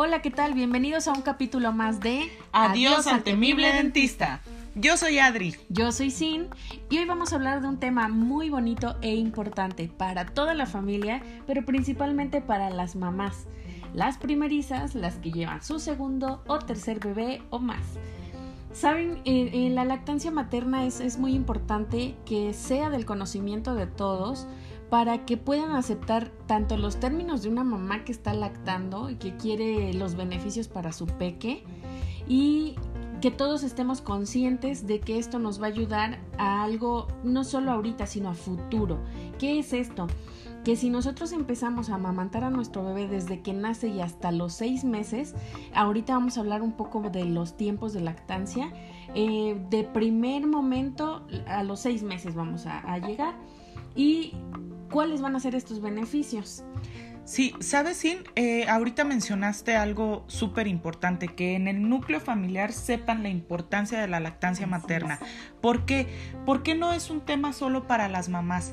Hola, ¿qué tal? Bienvenidos a un capítulo más de Adiós, al temible dentista. Yo soy Adri. Yo soy Sin y hoy vamos a hablar de un tema muy bonito e importante para toda la familia, pero principalmente para las mamás, las primerizas, las que llevan su segundo o tercer bebé o más. Saben, en, la lactancia materna es, es muy importante que sea del conocimiento de todos para que puedan aceptar tanto los términos de una mamá que está lactando y que quiere los beneficios para su peque y que todos estemos conscientes de que esto nos va a ayudar a algo no solo ahorita, sino a futuro. ¿Qué es esto? Que si nosotros empezamos a amamantar a nuestro bebé desde que nace y hasta los seis meses, ahorita vamos a hablar un poco de los tiempos de lactancia, eh, de primer momento a los seis meses vamos a, a llegar y cuáles van a ser estos beneficios. Sí, sabes, Sin, eh, ahorita mencionaste algo súper importante, que en el núcleo familiar sepan la importancia de la lactancia materna. ¿Por qué? Porque no es un tema solo para las mamás.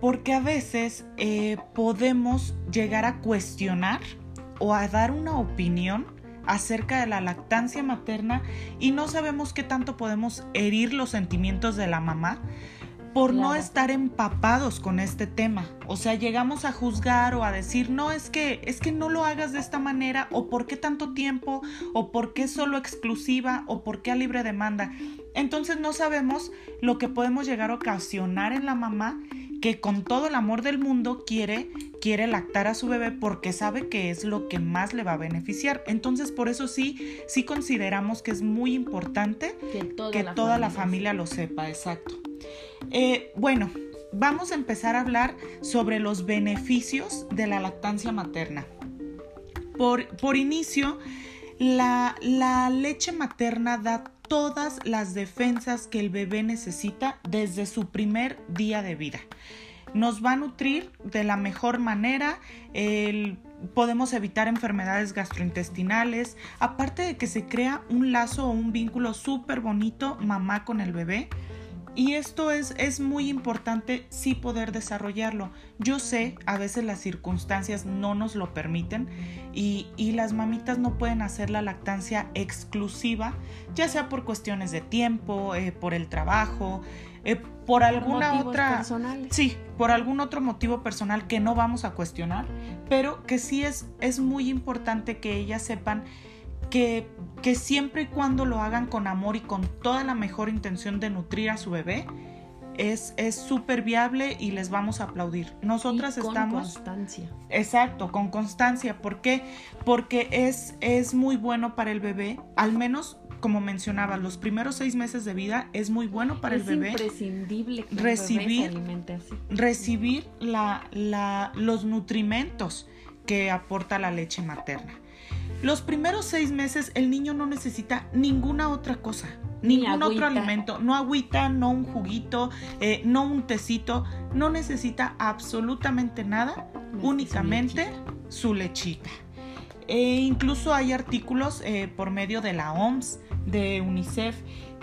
Porque a veces eh, podemos llegar a cuestionar o a dar una opinión acerca de la lactancia materna y no sabemos qué tanto podemos herir los sentimientos de la mamá por no estar empapados con este tema. O sea, llegamos a juzgar o a decir, no, es que, es que no lo hagas de esta manera, o por qué tanto tiempo, o por qué solo exclusiva, o por qué a libre demanda. Entonces no sabemos lo que podemos llegar a ocasionar en la mamá que con todo el amor del mundo quiere quiere lactar a su bebé porque sabe que es lo que más le va a beneficiar. Entonces, por eso sí, sí consideramos que es muy importante que toda, la, familia lo sepa, exacto. Eh, bueno, vamos a empezar a hablar sobre los beneficios de la lactancia materna. Por, por inicio, la, la leche materna da todas las defensas que el bebé necesita desde su primer día de vida. Nos va a nutrir de la mejor manera, podemos evitar enfermedades gastrointestinales, aparte de que se crea un lazo o un vínculo súper bonito mamá con el bebé. Y esto es, es muy importante sí poder desarrollarlo. Yo sé, a veces las circunstancias no nos lo permiten y, las mamitas no pueden hacer la lactancia exclusiva, ya sea por cuestiones de tiempo, eh, por el trabajo, eh, por alguna otra... Personales. Sí, por algún otro motivo personal que no vamos a cuestionar, pero que sí es, es muy importante que ellas sepan que, que siempre y cuando lo hagan con amor y con toda la mejor intención de nutrir a su bebé, es súper viable y les vamos a aplaudir. Nosotras con estamos... constancia. Exacto, con constancia. ¿Por qué? Porque es, es muy bueno para el bebé, al menos como mencionaba, los primeros seis meses de vida es muy bueno para el bebé. Es imprescindible que recibir, el bebé se así. recibir la, la, los nutrimentos que aporta la leche materna. Los primeros seis meses el niño no necesita ninguna otra cosa, ningún otro alimento, no agüita, no un juguito, eh, no un tecito, no necesita absolutamente nada, únicamente su lechita. E incluso hay artículos eh, por medio de la OMS, de UNICEF,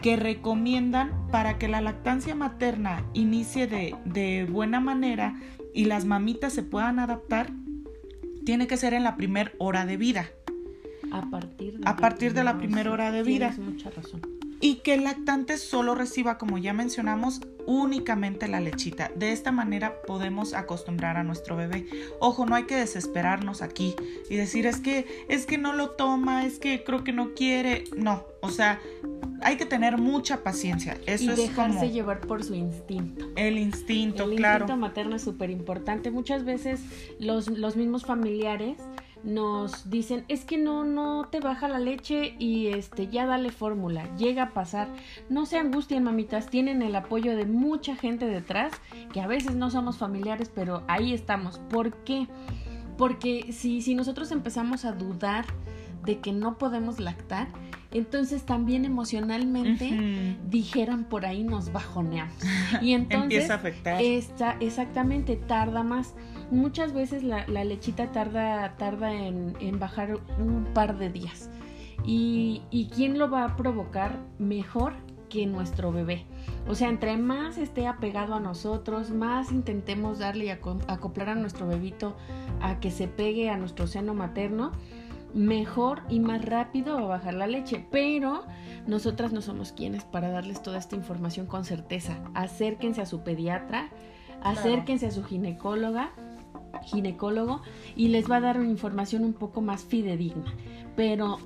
que recomiendan para que la lactancia materna inicie de, de buena manera y las mamitas se puedan adaptar, tiene que ser en la primera hora de vida. A partir de, a partir de la primera hora de vida. mucha razón. Y que el lactante solo reciba, como ya mencionamos, únicamente la lechita. De esta manera podemos acostumbrar a nuestro bebé. Ojo, no hay que desesperarnos aquí y decir es que es que no lo toma, es que creo que no quiere. No, o sea, hay que tener mucha paciencia. Eso y es dejarse llevar por su instinto. El instinto, el claro. El instinto materno es súper importante. Muchas veces los, los mismos familiares nos dicen es que no no te baja la leche y este ya dale fórmula llega a pasar. No se angustien mamitas tienen el apoyo de mucha gente detrás que a veces no somos familiares pero ahí estamos ¿por qué? porque si, si nosotros empezamos a dudar de que no podemos lactar entonces también emocionalmente dijeran por ahí nos bajoneamos y entonces empieza a afectar. esta, exactamente tarda más muchas veces la, lechita tarda, tarda en, bajar un par de días. Y, quién lo va a provocar mejor que nuestro bebé. O sea, entre más esté apegado a nosotros, más intentemos darle y acoplar a nuestro bebito a que se pegue a nuestro seno materno, mejor y más rápido va a bajar la leche. Pero nosotras no somos quienes para darles toda esta información con certeza. Acérquense a su pediatra, acérquense a su ginecóloga ginecólogo y les va a dar una información un poco más fidedigna. Pero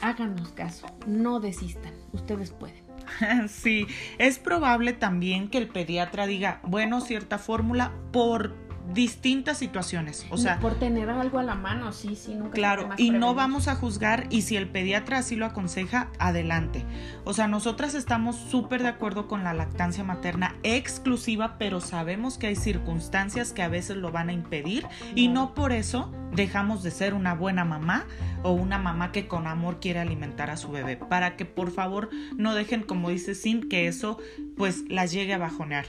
háganos caso, no desistan, ustedes pueden. Sí, es probable también que el pediatra diga, bueno, cierta fórmula por distintas situaciones. O sea, por tener algo a la mano, sí, sí, nunca. Claro, y no vamos a juzgar y si el pediatra así lo aconseja, adelante. O sea, nosotras estamos súper de acuerdo con la lactancia materna exclusiva, pero sabemos que hay circunstancias que a veces lo van a impedir y no por eso dejamos de ser una buena mamá o una mamá que con amor quiere alimentar a su bebé, para que por favor no dejen, como dice Sin, que eso pues las llegue a bajonear.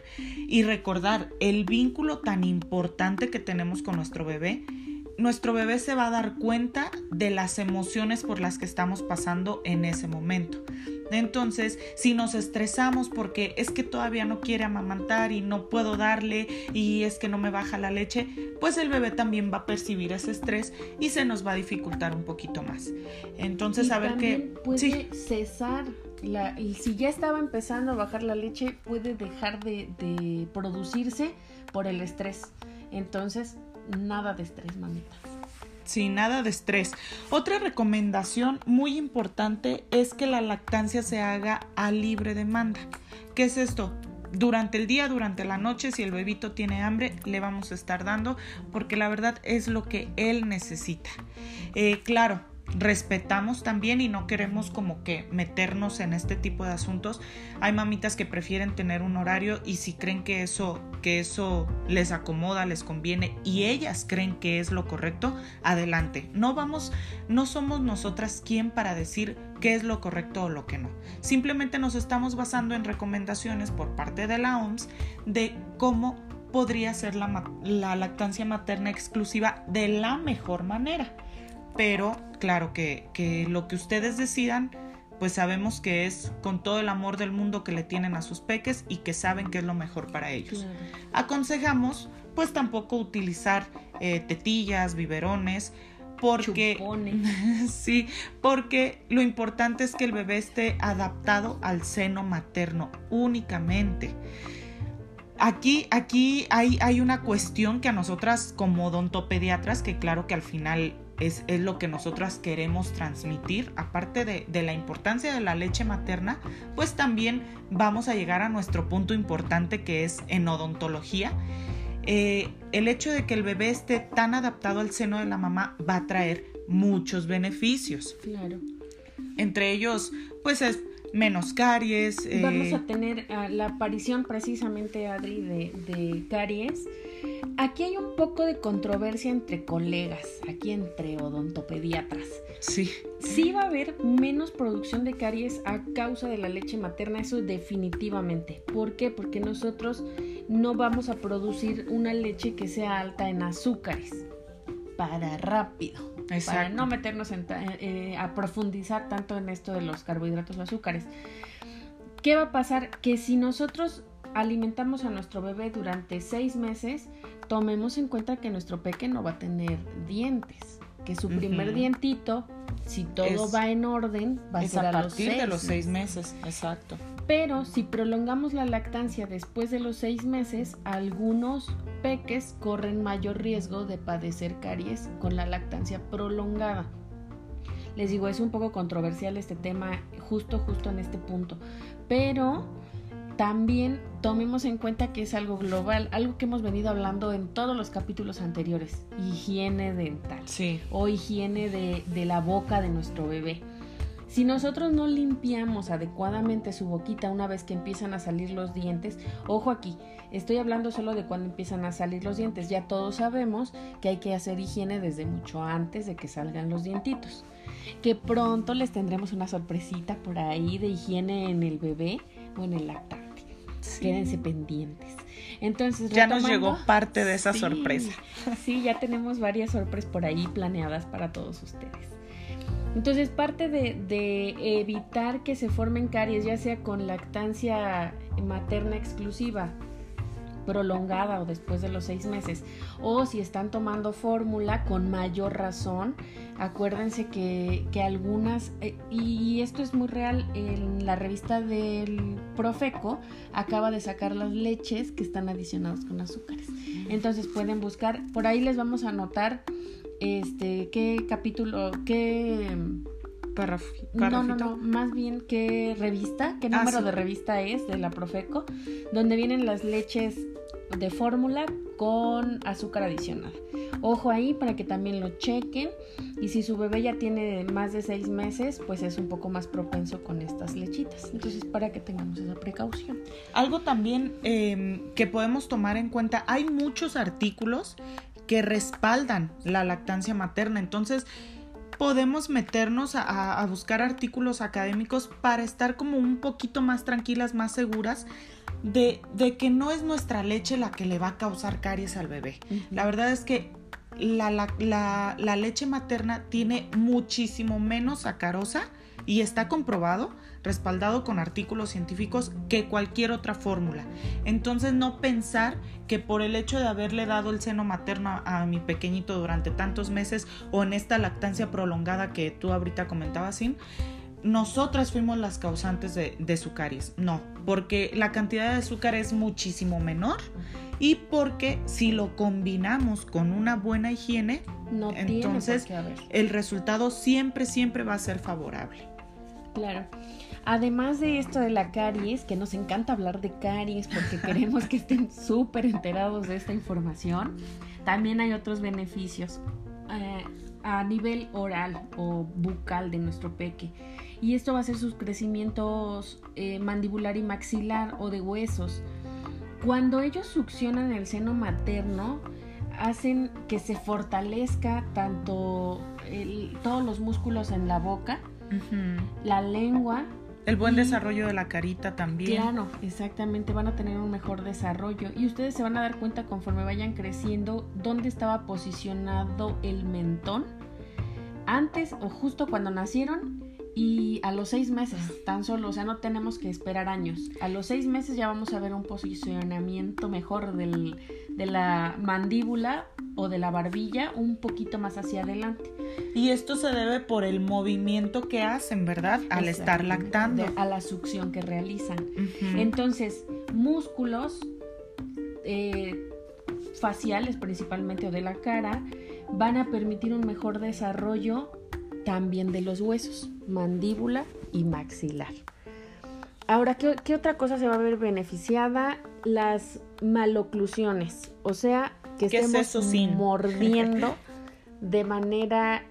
Y recordar el vínculo tan importante que tenemos con nuestro bebé, nuestro bebé se va a dar cuenta de las emociones por las que estamos pasando en ese momento. Entonces, si nos estresamos porque es que todavía no quiere amamantar y no puedo darle y es que no me baja la leche, pues el bebé también va a percibir ese estrés y se nos va a dificultar un poquito más. Entonces, a ver qué... Puede cesar si ya estaba empezando a bajar la leche, puede dejar de, producirse por el estrés. Entonces, nada de estrés, mamita sin nada de estrés. Otra recomendación muy importante es que la lactancia se haga a libre demanda. ¿Qué es esto? Durante el día, durante la noche, si el bebito tiene hambre, le vamos a estar dando porque la verdad es lo que él necesita. Eh, claro, respetamos también y no queremos como que meternos en este tipo de asuntos. Hay mamitas que prefieren tener un horario y si creen que eso que eso les acomoda, les conviene y ellas creen que es lo correcto, adelante. No vamos no somos nosotras quien para decir qué es lo correcto o lo que no. Simplemente nos estamos basando en recomendaciones por parte de la OMS de cómo podría ser la, la lactancia materna exclusiva de la mejor manera pero claro que, lo que ustedes decidan, pues sabemos que es con todo el amor del mundo que le tienen a sus peques y que saben que es lo mejor para ellos. Aconsejamos pues tampoco utilizar eh, tetillas, biberones, porque sí, porque lo importante es que el bebé esté adaptado al seno materno únicamente. Aquí, aquí hay, hay una cuestión que a nosotras como odontopediatras, que claro que al final es, lo que nosotras queremos transmitir. Aparte de, la importancia de la leche materna, pues también vamos a llegar a nuestro punto importante que es en odontología. Eh, el hecho de que el bebé esté tan adaptado al seno de la mamá va a traer muchos beneficios. Claro. Entre ellos, pues es menos caries. Vamos eh, a tener ah, la aparición precisamente, Adri, de, de caries Aquí hay un poco de controversia entre colegas, aquí entre odontopediatras. Sí. Sí va a haber menos producción de caries a causa de la leche materna, eso definitivamente. ¿Por qué? Porque nosotros no vamos a producir una leche que sea alta en azúcares para rápido. Exacto. Para no meternos eh, a profundizar tanto en esto de los carbohidratos o azúcares. ¿Qué va a pasar? Que si nosotros alimentamos a nuestro bebé durante seis meses, tomemos en cuenta que nuestro peque no va a tener dientes, que su primer dientito, si todo va en orden, va a ser a, partir de los seis meses. Exacto. Pero si prolongamos la lactancia después de los seis meses, algunos peques corren mayor riesgo de padecer caries con la lactancia prolongada. Les digo, es un poco controversial este tema justo, justo en este punto. Pero también tomemos en cuenta que es algo global, algo que hemos venido hablando en todos los capítulos anteriores, higiene dental sí. o higiene de, de la boca de nuestro bebé. Si nosotros no limpiamos adecuadamente su boquita una vez que empiezan a salir los dientes, ojo aquí, estoy hablando solo de cuando empiezan a salir los dientes, ya todos sabemos que hay que hacer higiene desde mucho antes de que salgan los dientitos. Que pronto les tendremos una sorpresita por ahí de higiene en el bebé o en el lactante. Quédense pendientes. Entonces, ya nos llegó parte de esa sorpresa. Sí, ya tenemos varias sorpresas por ahí planeadas para todos ustedes. Entonces, parte de, de, evitar que se formen caries, ya sea con lactancia materna exclusiva prolongada o después de los seis meses o si están tomando fórmula con mayor razón acuérdense que, que algunas eh, y esto es muy real en la revista del Profeco acaba de sacar las leches que están adicionadas con azúcares. Entonces pueden buscar por ahí les vamos a anotar este qué capítulo qué no, no, no, más bien qué revista, qué ah, número de revista es de la Profeco, donde vienen las leches de fórmula con azúcar adicional. Ojo ahí para que también lo chequen. Y si su bebé ya tiene más de seis meses, pues es un poco más propenso con estas lechitas. Entonces, para que tengamos esa precaución. Algo también em, que podemos tomar en cuenta, hay muchos artículos que respaldan la lactancia materna. Entonces, podemos meternos a, buscar artículos académicos para estar como un poquito más tranquilas, más seguras de, que no es nuestra leche la que le va a causar caries al bebé. La verdad es que la, la, leche materna tiene muchísimo menos sacarosa y está comprobado, respaldado con artículos científicos, que cualquier otra fórmula. Entonces no pensar que por el hecho de haberle dado el seno materno a, mi pequeñito durante tantos meses o en esta lactancia prolongada que tú ahorita comentabas, sin nosotras fuimos las causantes de, de su caries. No, porque la cantidad de azúcar es muchísimo menor y porque si lo combinamos con una buena higiene, entonces el resultado siempre, siempre va a ser favorable. Claro. Además de esto de la caries, que nos encanta hablar de caries porque queremos que estén súper enterados de esta información, también hay otros beneficios eh, a nivel oral o bucal de nuestro peque. Y esto va a ser sus crecimientos eh, mandibular y maxilar o de huesos. Cuando ellos succionan el seno materno, hacen que se fortalezca tanto todos los músculos en la boca, la lengua. El buen desarrollo de la carita también. Claro, exactamente, van a tener un mejor desarrollo y ustedes se van a dar cuenta conforme vayan creciendo dónde estaba posicionado el mentón antes o justo cuando nacieron y a los seis meses tan solo, o sea, no tenemos que esperar años. A los seis meses ya vamos a ver un posicionamiento mejor del, de la mandíbula o de la barbilla un poquito más hacia adelante. Y esto se debe por el movimiento que hacen, ¿verdad? Al estar lactando. a la succión que realizan. Entonces, músculos eh, faciales principalmente o de la cara van a permitir un mejor desarrollo también de los huesos, mandíbula y maxilar. Ahora, ¿qué, otra cosa se va a ver beneficiada? Las maloclusiones, o sea, que estemos mordiendo de manera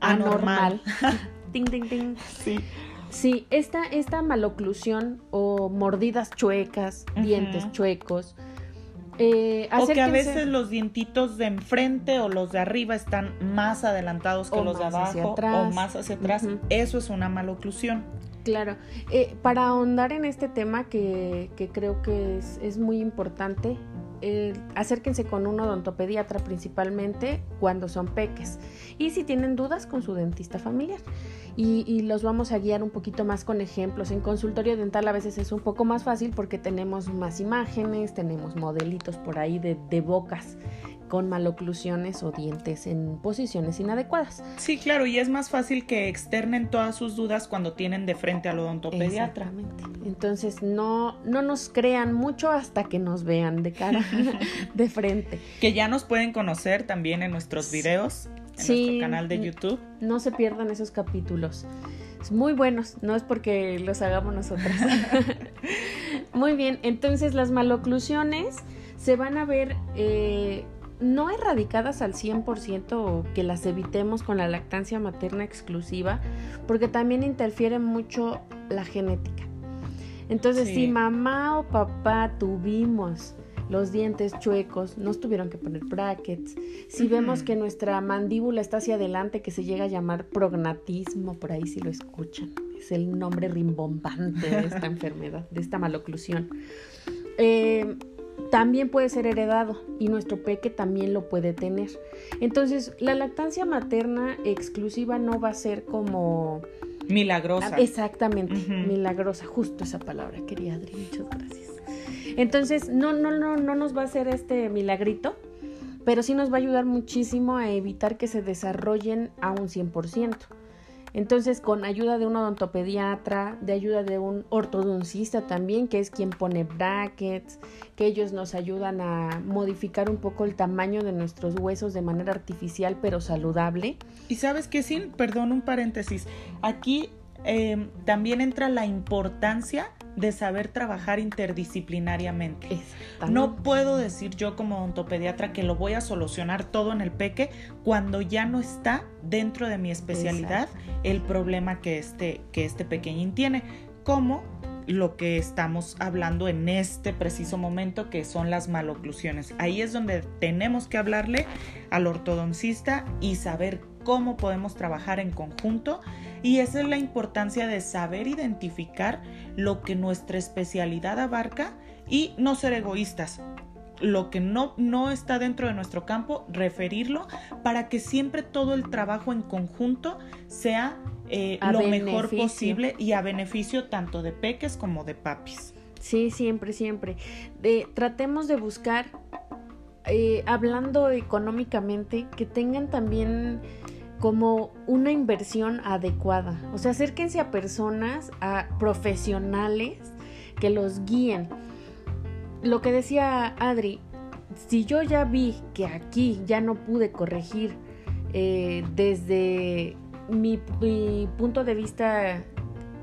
anormal. ding, ding, ding. Sí. Sí, esta, esta maloclusión o mordidas chuecas, dientes chuecos, eh, o que a veces los dientitos de enfrente o los de arriba están más adelantados que los de abajo o más hacia atrás. Eso es una maloclusión. Claro. Eh, para ahondar en este tema que, creo que es, muy importante, eh, acérquense con un odontopediatra principalmente cuando son peques. Y si tienen dudas con su dentista familiar. Y, los vamos a guiar un poquito más con ejemplos. En consultorio dental a veces es un poco más fácil porque tenemos más imágenes, tenemos modelitos por ahí de, de bocas con maloclusiones o dientes en posiciones inadecuadas. Sí, claro, y es más fácil que externen todas sus dudas cuando tienen de frente al odontopediatra. Exactamente. Entonces, no, no nos crean mucho hasta que nos vean de cara, de frente. Que ya nos pueden conocer también en nuestros videos en nuestro canal de YouTube. No se pierdan esos capítulos. Es muy buenos, no es porque los hagamos nosotros. muy bien, entonces las maloclusiones se van a ver eh, no erradicadas al 100% o que las evitemos con la lactancia materna exclusiva, porque también interfiere mucho la genética. Entonces, si mamá o papá tuvimos los dientes chuecos, nos tuvieron que poner brackets. Si vemos que nuestra mandíbula está hacia adelante, que se llega a llamar prognatismo, por ahí si lo escuchan, es el nombre rimbombante de esta enfermedad, de esta maloclusión. Eh, también puede ser heredado y nuestro peque también lo puede tener. Entonces, la lactancia materna exclusiva no va a ser como... Milagrosa. Exactamente, milagrosa, justo esa palabra quería Adri, muchas gracias. Entonces, no, no, no, no nos va a hacer este milagrito, pero sí nos va a ayudar muchísimo a evitar que se desarrollen a un 100%. Entonces, con ayuda de un odontopediatra, de ayuda de un ortodoncista también, que es quien pone brackets, que ellos nos ayudan a modificar un poco el tamaño de nuestros huesos de manera artificial pero saludable. Y sabes que sin, perdón, un paréntesis, aquí eh, también entra la importancia de saber trabajar interdisciplinariamente. No puedo decir yo como odontopediatra que lo voy a solucionar todo en el peque cuando ya no está dentro de mi especialidad el problema que este, que este pequeñín tiene, como lo que estamos hablando en este preciso momento, que son las maloclusiones. Ahí es donde tenemos que hablarle al ortodoncista y saber cómo podemos trabajar en conjunto y esa es la importancia de saber identificar lo que nuestra especialidad abarca y no ser egoístas. Lo que no, no está dentro de nuestro campo, referirlo para que siempre todo el trabajo en conjunto sea eh, lo mejor posible y a beneficio tanto de peques como de papis. Sí, siempre, siempre. De, tratemos de buscar, eh, hablando económicamente, que tengan también como una inversión adecuada. O sea, acérquense a personas, a profesionales que los guíen. Lo que decía Adri, si yo ya vi que aquí ya no pude corregir eh, desde mi, punto de vista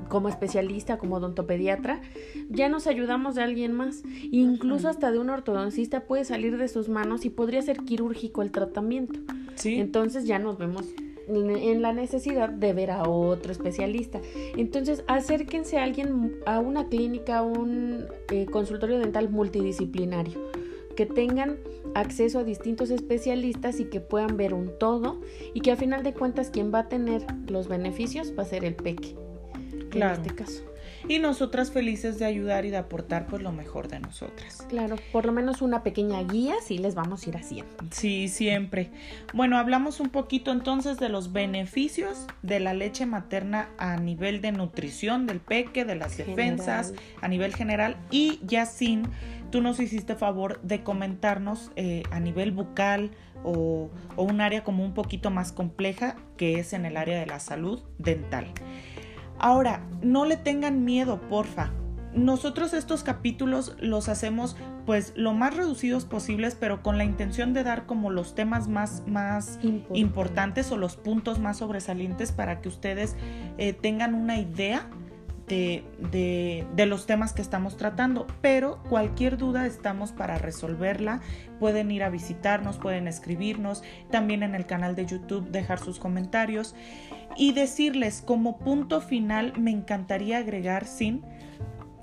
como especialista, como odontopediatra, ya nos ayudamos de alguien más. Incluso hasta de un ortodoncista puede salir de sus manos y podría ser quirúrgico el tratamiento. ¿Sí? Entonces ya nos vemos en la necesidad de ver a otro especialista. Entonces, acérquense a alguien, a una clínica, a un eh, consultorio dental multidisciplinario, que tengan acceso a distintos especialistas y que puedan ver un todo y que a final de cuentas quien va a tener los beneficios va a ser el peque. Claro. En este caso y nosotras felices de ayudar y de aportar pues lo mejor de nosotras. Claro, por lo menos una pequeña guía sí les vamos a ir haciendo. Sí, siempre. Bueno, hablamos un poquito entonces de los beneficios de la leche materna a nivel de nutrición del peque, de las defensas, a nivel general y ya sin, tú nos hiciste favor de comentarnos eh, a nivel bucal o, o un área como un poquito más compleja que es en el área de la salud dental. Ahora, no le tengan miedo, porfa. Nosotros estos capítulos los hacemos pues lo más reducidos posibles, pero con la intención de dar como los temas más, más importantes o los puntos más sobresalientes para que ustedes eh, tengan una idea de, de, los temas que estamos tratando, pero cualquier duda estamos para resolverla. Pueden ir a visitarnos, pueden escribirnos, también en el canal de YouTube dejar sus comentarios y decirles como punto final me encantaría agregar sin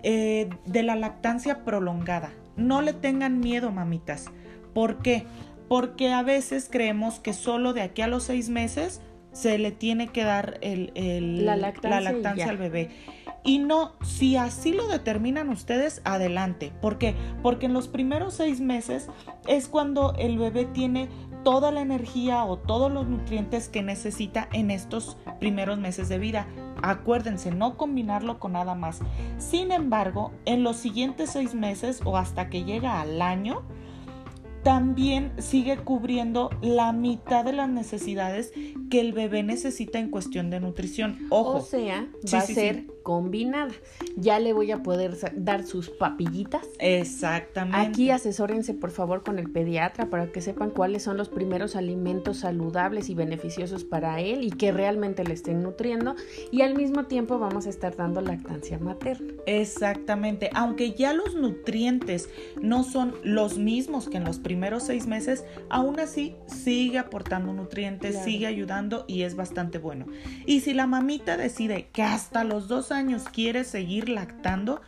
eh, de la lactancia prolongada. No le tengan miedo, mamitas. ¿Por qué? Porque a veces creemos que solo de aquí a los seis meses se le tiene que dar el, la lactancia, al bebé. Y no, si así lo determinan ustedes, adelante. ¿Por qué? Porque en los primeros seis meses es cuando el bebé tiene toda la energía o todos los nutrientes que necesita en estos primeros meses de vida. Acuérdense, no combinarlo con nada más. Sin embargo, en los siguientes seis meses o hasta que llega al año, también sigue cubriendo la mitad de las necesidades que el bebé necesita en cuestión de nutrición. Ojo. O sea, va a ser combinada. Ya le voy a poder dar sus papillitas. Exactamente. Aquí asesórense por favor con el pediatra para que sepan cuáles son los primeros alimentos saludables y beneficiosos para él y que realmente le estén nutriendo y al mismo tiempo vamos a estar dando lactancia materna. Exactamente. Aunque ya los nutrientes no son los mismos que en los primeros seis meses, aún así sigue aportando nutrientes, sigue ayudando y es bastante bueno. Y si la mamita decide que hasta los dos años quiere seguir lactando,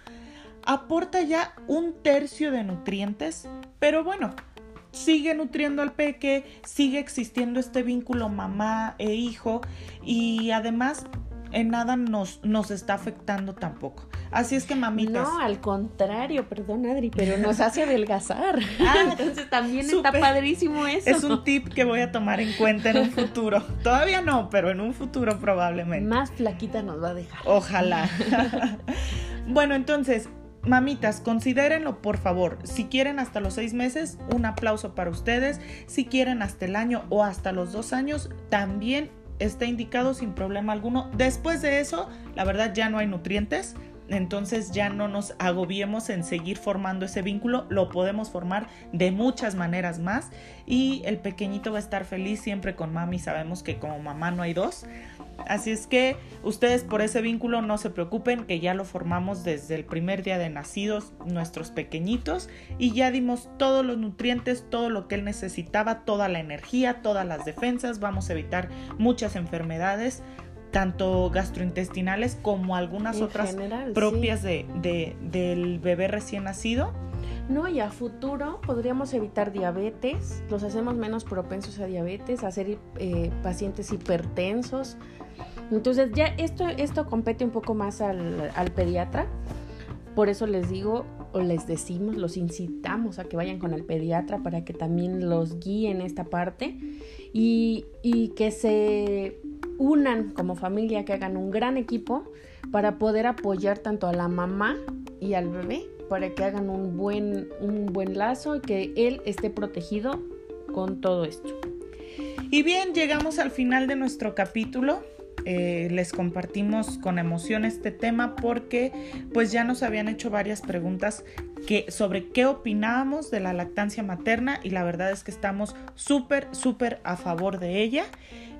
aporta ya un tercio de nutrientes, pero bueno, sigue nutriendo al peque, sigue existiendo este vínculo mamá e hijo y además en nada nos, nos está afectando tampoco. Así es que mamitas. No, al contrario, perdón Adri, pero nos hace adelgazar. Ah, entonces también está padrísimo eso. Es un tip que voy a tomar en cuenta en un futuro. Todavía no, pero en un futuro probablemente. Más flaquita nos va a dejar. Ojalá. bueno, entonces, mamitas, considérenlo por favor. Si quieren hasta los seis meses, un aplauso para ustedes. Si quieren hasta el año o hasta los dos años, también está indicado sin problema alguno. Después de eso, la verdad ya no hay nutrientes entonces ya no nos agobiemos en seguir formando ese vínculo, lo podemos formar de muchas maneras más y el pequeñito va a estar feliz siempre con mami, sabemos que como mamá no hay dos. Así es que ustedes por ese vínculo no se preocupen, que ya lo formamos desde el primer día de nacidos nuestros pequeñitos y ya dimos todos los nutrientes, todo lo que él necesitaba, toda la energía, todas las defensas, vamos a evitar muchas enfermedades tanto gastrointestinales como algunas otras propias de, del bebé recién nacido. No, y a futuro podríamos evitar diabetes, los hacemos menos propensos a diabetes, a ser eh, pacientes hipertensos. Entonces ya esto, esto compete un poco más al, al pediatra, por eso les digo o les decimos, los incitamos a que vayan con el pediatra para que también los guíe en esta parte y, y que se unan como familia, que hagan un gran equipo para poder apoyar tanto a la mamá y al bebé, para que hagan un buen, un buen lazo y que él esté protegido con todo esto. Y bien, llegamos al final de nuestro capítulo. Eh, les compartimos con emoción este tema porque pues ya nos habían hecho varias preguntas que, sobre qué opinábamos de la lactancia materna y la verdad es que estamos súper, súper a favor de ella.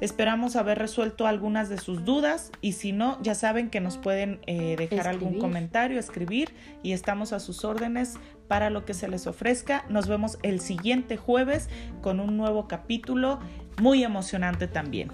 Esperamos haber resuelto algunas de sus dudas y si no, ya saben que nos pueden eh, dejar algún comentario, escribir y estamos a sus órdenes para lo que se les ofrezca. Nos vemos el siguiente jueves con un nuevo capítulo muy emocionante también.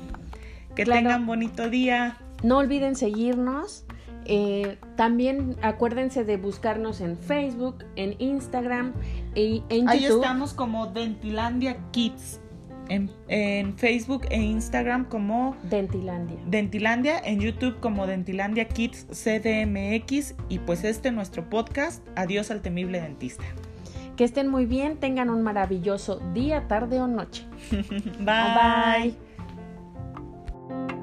Que tengan bonito día. No olviden seguirnos. Eh, también acuérdense de buscarnos en Facebook, en Instagram y en YouTube. Ahí estamos como Dentilandia Kids. En, en, Facebook e Instagram como Dentilandia. Dentilandia, en YouTube como Dentilandia Kids CDMX y pues este nuestro podcast, Adiós al temible dentista. Que estén muy bien, tengan un maravilloso día, tarde o noche. Bye. Bye. thank you